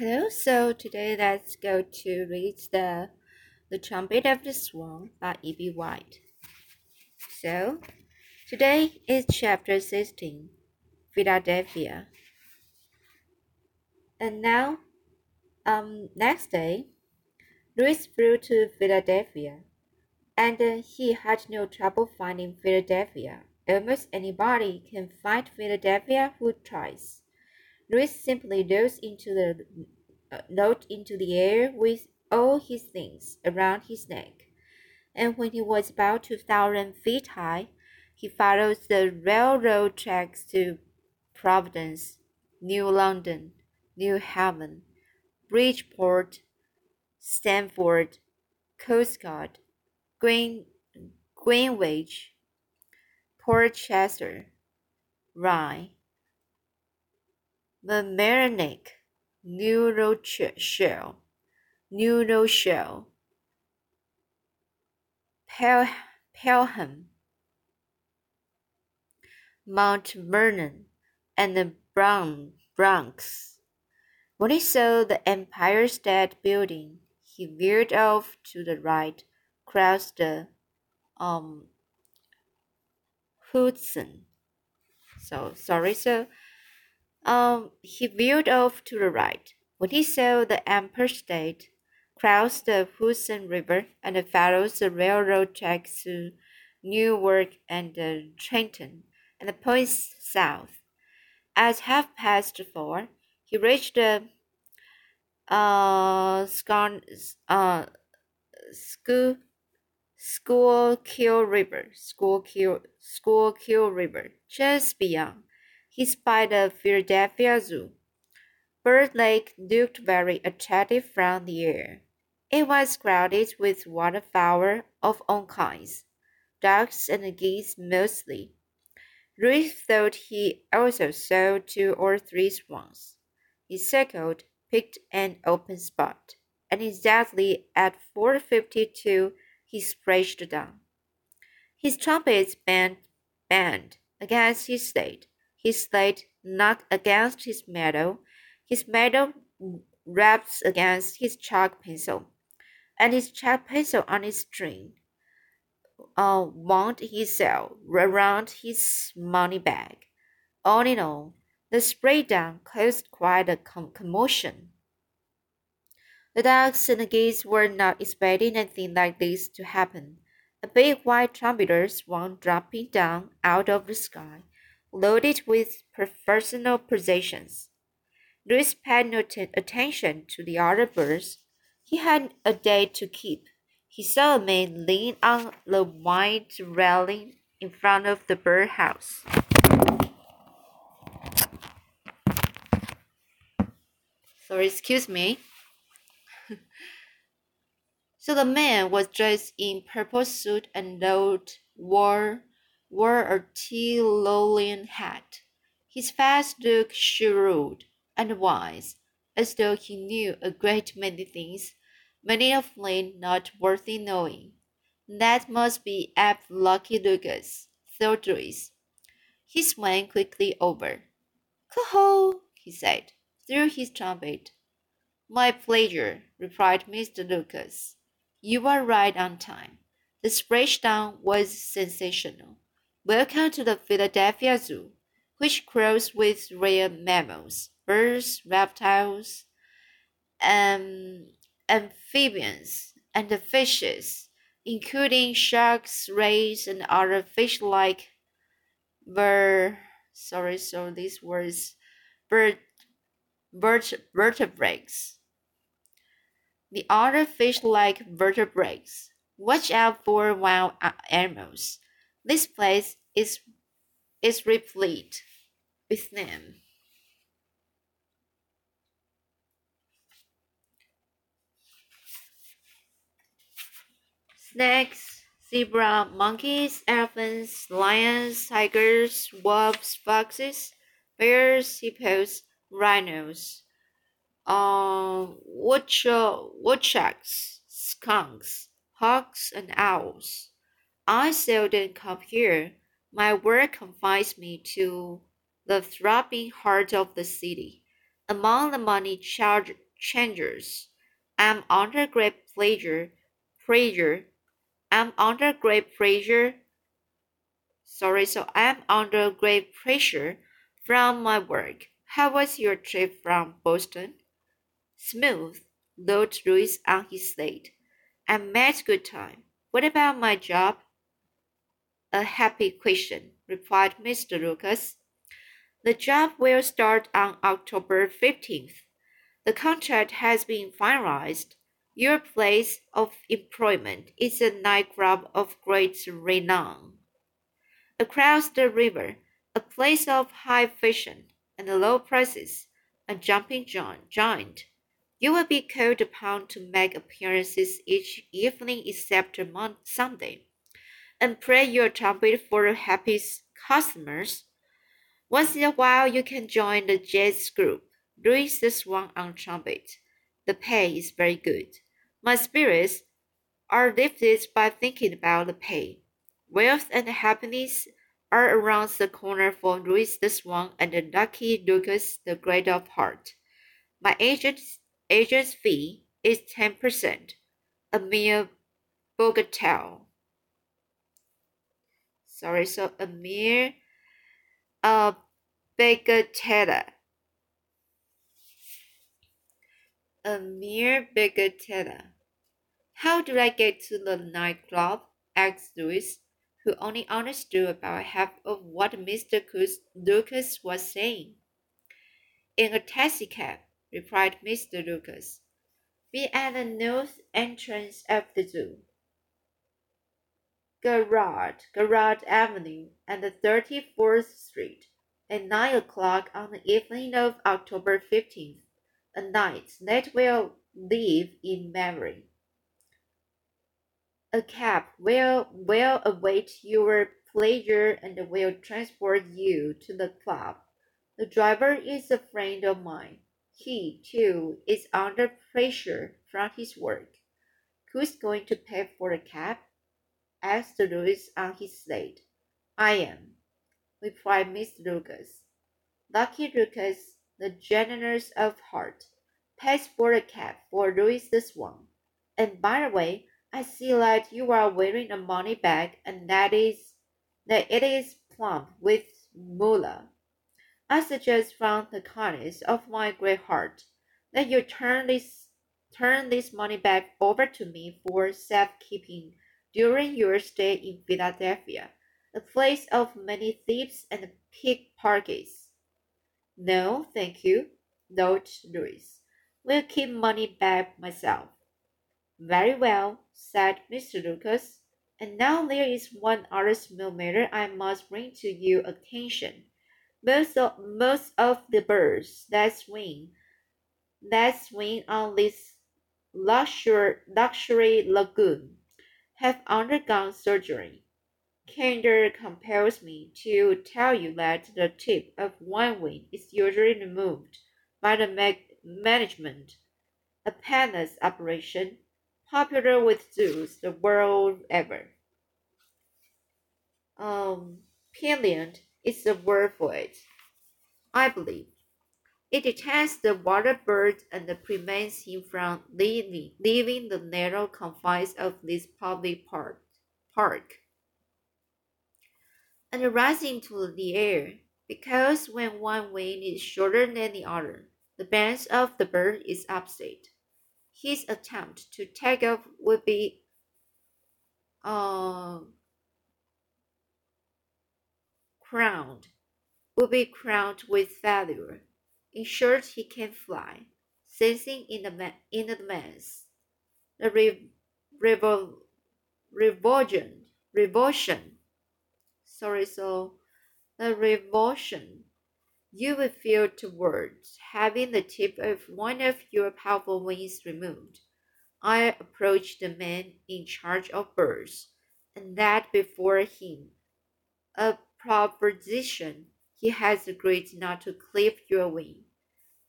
Hello, so today let's go to read the The Trumpet of the Swan by E.B. White. So, today is chapter 16, Philadelphia. And now, um, next day, Louis flew to Philadelphia, and uh, he had no trouble finding Philadelphia. Almost anybody can find Philadelphia who tries. Louis simply rose into the uh, into the air with all his things around his neck, and when he was about two thousand feet high, he followed the railroad tracks to Providence, New London, New Haven, Bridgeport, Stamford, Costcote, Green, Greenwich, Port Chester, Rye, New Rochelle, New Rochelle, Pel Pelham, Mount Vernon, and the Bronx. When he saw the Empire State Building, he veered off to the right, crossed the um Hudson. So sorry, so um he veered off to the right. When he saw the Empire State, crossed the Hudson River and followed the railroad tracks to Newark and uh, Trenton and points south. At half past four, he reached the uh, Scar- uh, school Schuylkill River, Schuylkill, Schuylkill River, just beyond. He spied the Philadelphia Zoo. Bird Lake looked very attractive from the air. It was crowded with waterfowl of all kinds, ducks and geese mostly. Ruth thought he also saw two or three swans. He circled, picked an open spot, and exactly at 4.52 he splashed down. His trumpets band, band against his slate. His slate knocked against his metal. His metal raps against his chalk pencil, and his chalk pencil on his string uh, wound himself around his money bag. All in all, the spray down caused quite a commotion. The ducks and the geese were not expecting anything like this to happen. A big white trumpeter swung dropping down out of the sky, loaded with personal possessions. Louis paid no attention to the other birds. He had a day to keep. He saw a man lean on the white railing in front of the birdhouse. Sorry, excuse me. so the man was dressed in purple suit and wore, wore a Tyrolean hat. His face looked shrewd and wise, as though he knew a great many things, many of them not worthy knowing. That must be Abe Lucky Lucas, thought Louis. He swam quickly over. Coho, he said, through his trumpet. My pleasure, replied Mr. Lucas. You are right on time. The splashdown was sensational. Welcome to the Philadelphia Zoo, which grows with rare mammals, birds, reptiles, um, amphibians, and fishes, including sharks, rays, and other fish-like ver sorry, so these words bird, bird vertebrates. The other fish-like vertebrates. Watch out for wild animals. This place is is replete with them. Snakes, zebra, monkeys, elephants, lions, tigers, wolves, foxes, bears, hippos, rhinos uh, woodchucks, skunks, hawks, and owls. I seldom come here. My work confines me to the throbbing heart of the city. Among the money charge, changers. I'm under great pleasure, pressure. I'm under great pressure. Sorry, so I'm under great pressure from my work. How was your trip from Boston? Smooth, thought Louis on his slate. I made good time. What about my job? A happy question, replied Mr. Lucas. The job will start on October 15th. The contract has been finalized. Your place of employment is a nightclub of great renown. Across the river, a place of high fashion and low prices, a jumping giant. You will be called upon to make appearances each evening except on Sunday, and play your trumpet for the happy customers. Once in a while, you can join the jazz group. Louis the Swan on trumpet. The pay is very good. My spirits are lifted by thinking about the pay. Wealth and happiness are around the corner for Louis the Swan and the lucky Lucas the Great of Heart. My agent's, agent's fee is ten percent, a mere bagatelle. Sorry, so a mere uh, a bagatelle. A mere bagatelle. How do I get to the nightclub? asked Louis, who only understood about half of what Mr. Lucas was saying. In a taxicab, replied Mr. Lucas. Be at the north entrance of the zoo. Girard, Girard Avenue, and 34th Street, at nine o'clock on the evening of October 15th, a night that will live in memory. A cab will, will await your pleasure and will transport you to the club. The driver is a friend of mine. He, too, is under pressure from his work. Who's going to pay for the cab? Asked Louis on his slate. I am, replied Mr. Lucas. Lucky Lucas, the generous of heart, pays for a cab for Louis the Swan. And by the way, I see that you are wearing a money bag, and that is that it is plump with moolah. I suggest from the kindness of my great heart that you turn this turn this money bag over to me for safekeeping during your stay in Philadelphia, a place of many thieves and pickpockets. No, thank you, note Louis. Will keep money back myself. Very well, said Mr. Lucas. And now there is one other small matter I must bring to your attention. Most of, most of the birds that swing that swing on this luxury, luxury lagoon have undergone surgery. Candor compels me to tell you that the tip of one wing is usually removed by the management, a painless operation popular with zoos the world over. Um, pillion is the word for it, I believe. It detects the water bird and prevents him from leaving, leaving the narrow confines of this public park. park. And rising to the air, because when one wing is shorter than the other, the balance of the bird is upset. His attempt to take off would be uh, crowned, would be crowned with failure short, he can fly, sensing in, the in advance the re, revol, revulsion, revulsion. Sorry, so the revulsion you will feel towards having the tip of one of your powerful wings removed. I approached the man in charge of birds, and that before him, a proposition he has agreed not to clip your wing.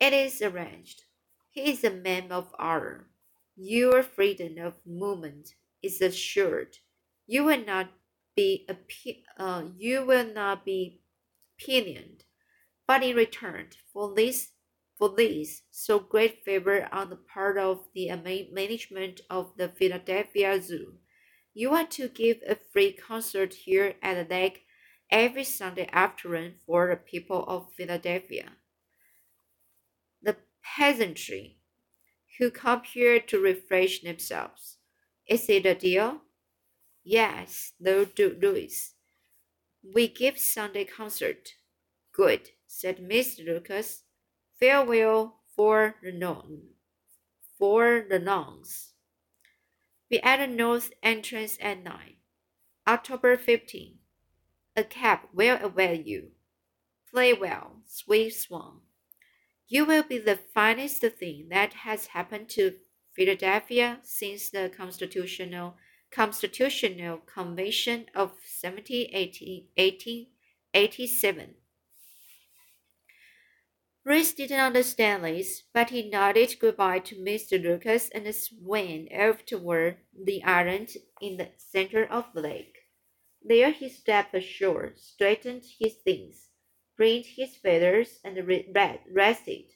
It is arranged. He is a man of honor. Your freedom of movement is assured. You will not be uh, you will not be pinioned, but in return for this For this, so great favor on the part of the management of the Philadelphia Zoo, you are to give a free concert here at the lake every Sunday afternoon for the people of Philadelphia. The peasantry who come here to refresh themselves. Is it a deal? Yes, Lord Louis. We give Sunday concert. Good, said Mr. Lucas. Farewell for the non for the nuns. Be at the north entrance at nine. October 15. A cap will await you. Play well, sweet swan. You will be the finest thing that has happened to Philadelphia since the constitutional constitutional convention of 1887. Reese didn't understand this, but he nodded goodbye to Mr. Lucas and swam off toward the island in the center of the lake. There he stepped ashore, straightened his things, preened his feathers, and rested.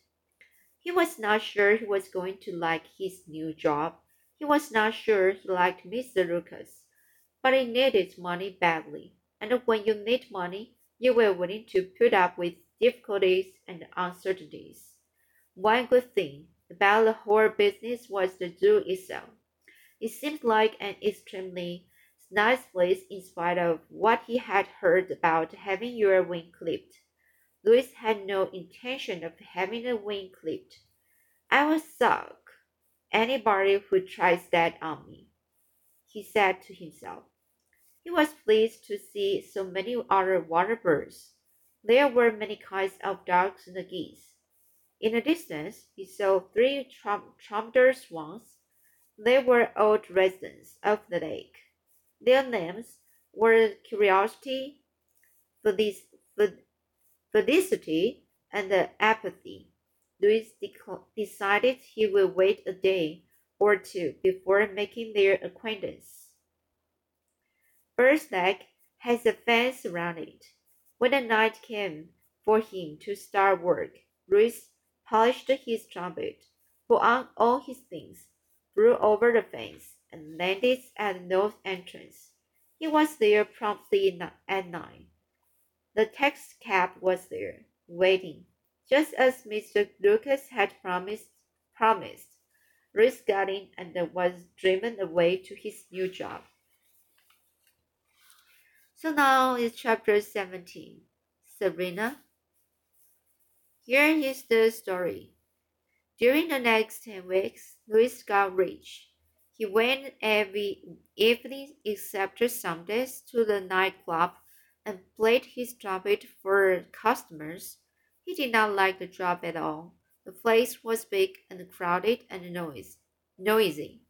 He was not sure he was going to like his new job. He was not sure he liked Mr. Lucas, but he needed money badly, and when you need money, you were willing to put up with difficulties, and uncertainties. One good thing about the whole business was the zoo itself. It seemed like an extremely nice place in spite of what he had heard about having your wing clipped. Louis had no intention of having a wing clipped. I will suck anybody who tries that on me, he said to himself. He was pleased to see so many other water birds. There were many kinds of ducks and geese. In the distance, he saw three trumpeter swans. They were old residents of the lake. Their names were Curiosity, Felicity, and Apathy. Louis decided he would wait a day or two before making their acquaintance. Bird's Lake has a fence around it. When the night came for him to start work, Reese polished his trumpet, put on all his things, flew over the fence, landed at the north entrance. He was there promptly at nine. The tax cab was there, waiting, just as Mr. Lucas had promised. Promised. Reese got in and was driven away to his new job. So now is chapter 17. Sabrina. Here is the story. During the next 10 weeks, Louis got rich. He went every evening except Sundays to the nightclub and played his trumpet for customers. He did not like the job at all. The place was big and crowded and noise, noisy.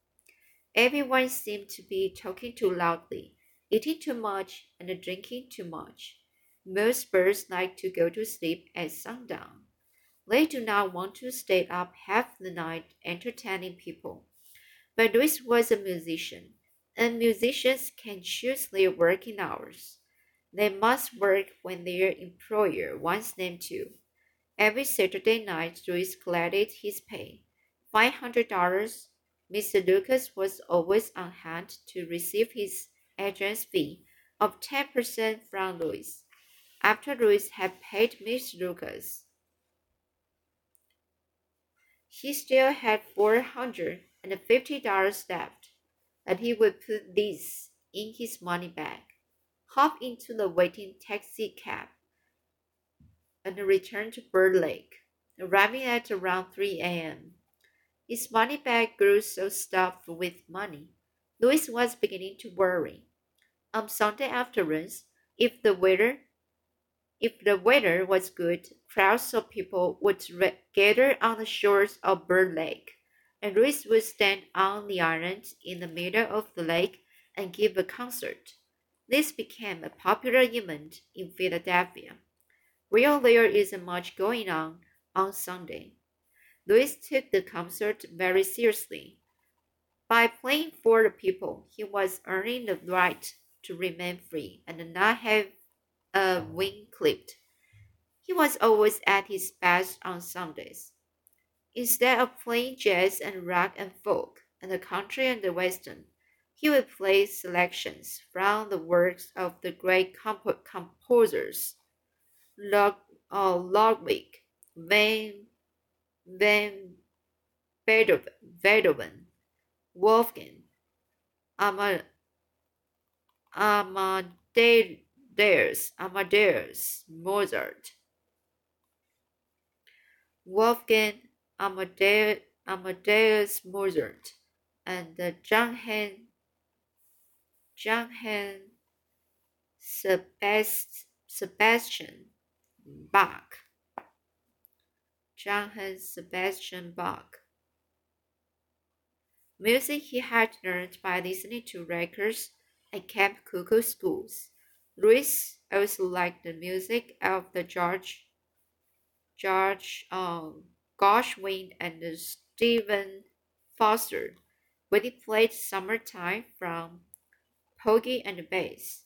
Everyone seemed to be talking too loudly eating too much and drinking too much. Most birds like to go to sleep at sundown. They do not want to stay up half the night entertaining people. But Louis was a musician, and musicians can choose their working hours. They must work when their employer wants them to. Every Saturday night, Louis collected his pay, five hundred dollars. Mr. Lucas was always on hand to receive his agent's fee of 10% from Louis. After Louis had paid Mr. Lucas, he still had $450 left, and he would put these in his money bag, hop into the waiting taxi cab, and return to Bird Lake, arriving at around 3 a.m. His money bag grew so stuffed with money, Louis was beginning to worry on Sunday afternoons, if the weather if the weather was good, crowds of people would gather on the shores of Bird Lake, and Louis would stand on the island in the middle of the lake and give a concert. This became a popular event in Philadelphia, where there isn't much going on on Sunday. Louis took the concert very seriously. By playing for the people, he was earning the right to remain free and not have a wing clipped. He was always at his best on Sundays. Instead of playing jazz and rock and folk, and the country and the western, he would play selections from the works of the great comp- composers Log, uh, Ludwig van, van Beethoven, Beethoven Wolfgang Ama, Amadeus, Amadeus Mozart Wolfgang Amadeus, Amadeus Mozart and Johann Johann Sebastian Bach. Johann Sebastian Bach. Music he had learned by listening to records at Camp Kookooskoos. Louis also liked the music of the George George um, Gershwin and Stephen Foster when he played Summertime from Porgy and Bess.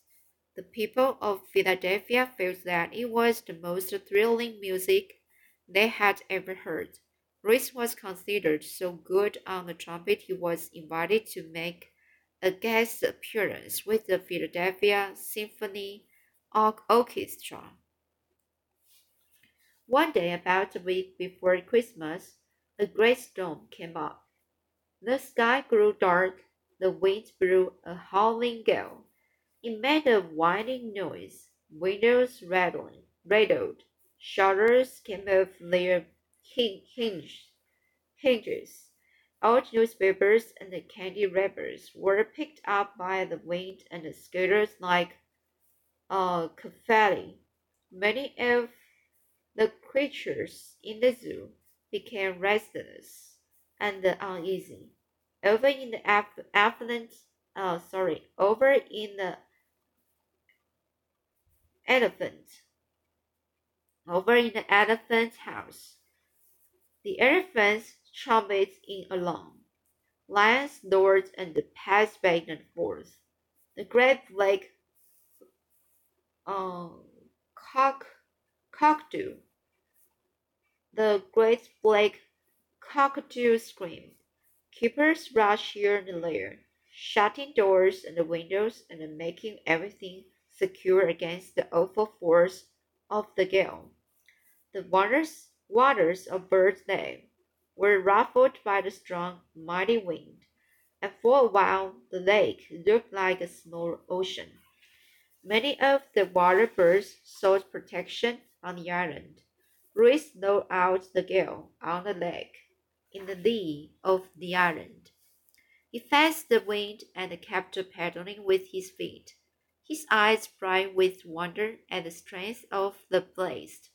The people of Philadelphia felt that it was the most thrilling music they had ever heard. Reese was considered so good on the trumpet he was invited to make a guest appearance with the Philadelphia Symphony Orchestra. One day, about a week before Christmas, a great storm came up. The sky grew dark the wind blew a howling gale. It made a whining noise. Windows rattled, rattled. Shutters came off their hinges. hinges. Old newspapers and the candy wrappers were picked up by the wind and scattered like uh, confetti. Many of the creatures in the zoo became restless and uneasy over in the affluent, uh, sorry, over in the elephant, over in the elephant house. The elephants trumpeted in alarm. Lions roared and passed back and forth. The great black uh, cock, cockatoo, the great black cockatoo screamed. Keepers rushed here and there, shutting doors and windows and making everything secure against the awful force of the gale. The waters, waters of Bird's Lake were ruffled by the strong, mighty wind, and for a while the lake looked like a small ocean. Many of the water birds sought protection on the island. Louis rode out the gale on the lake in the lee of the island. He faced the wind and kept paddling with his feet, his eyes bright with wonder at the strength of the blast.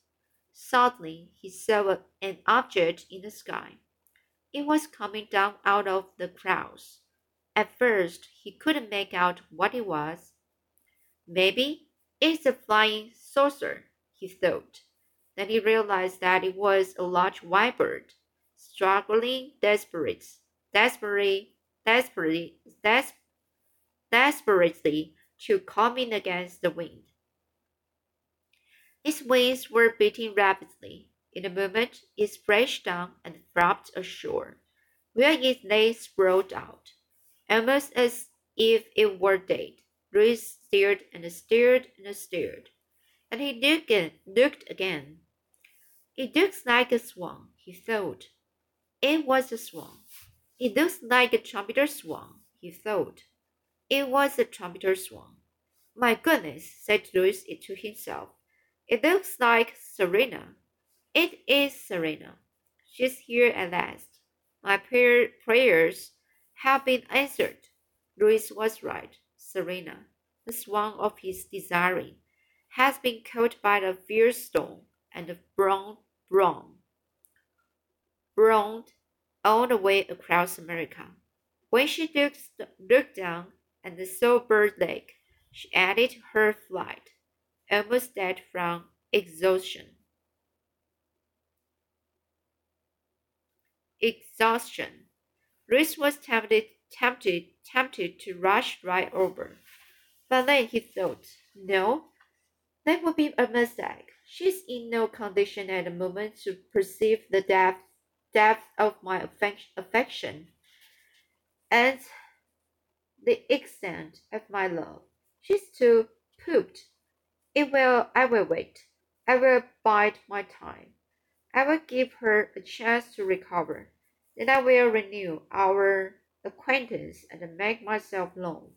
Suddenly he saw an object in the sky. It was coming down out of the clouds. At first he couldn't make out what it was. Maybe it's a flying saucer, he thought. Then he realized that it was a large white bird struggling desperate, desperately, desperately, des- desperately to come in against the wind. Its wings were beating rapidly. In a moment, it splashed down and flapped ashore, where it lay sprawled out, almost as if it were dead. Louis stared and stared and stared, and he looked again. It looks like a swan, he thought. It was a swan. It looks like a trumpeter swan, he thought. It was a trumpeter swan. My goodness, said Louis to himself. It looks like Serena. It is Serena. She's here at last. My prayer, prayers have been answered. Louis was right. Serena, the swan of his desiring, has been caught by the fierce storm and blown, blown blown all the way across America. When she looked, looked down and saw Bird Lake, she added her flight, almost dead from exhaustion. Exhaustion. Louis was tempted, tempted, tempted to rush right over. But then he thought, no, that would be a mistake. She's in no condition at the moment to perceive the depth depth of my affection and the extent of my love. She's too pooped. It will, I will wait. I will bide my time. I will give her a chance to recover. Then I will renew our acquaintance and make myself known.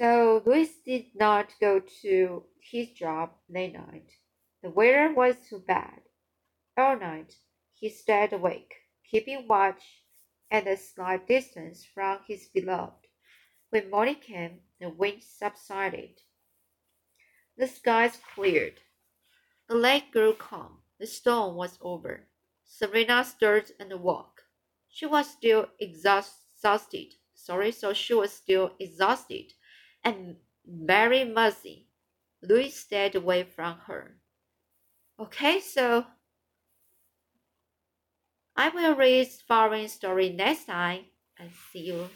So Louis did not go to his job that night. The weather was too bad. All night he stayed awake, keeping watch at a slight distance from his beloved. When morning came, the wind subsided. The skies cleared. The lake grew calm. The storm was over. Serena stirred and woke. She was still exhausted. Sorry, so she was still exhausted and very muzzy. Louis stayed away from her. Okay, so I will read following story next time and see you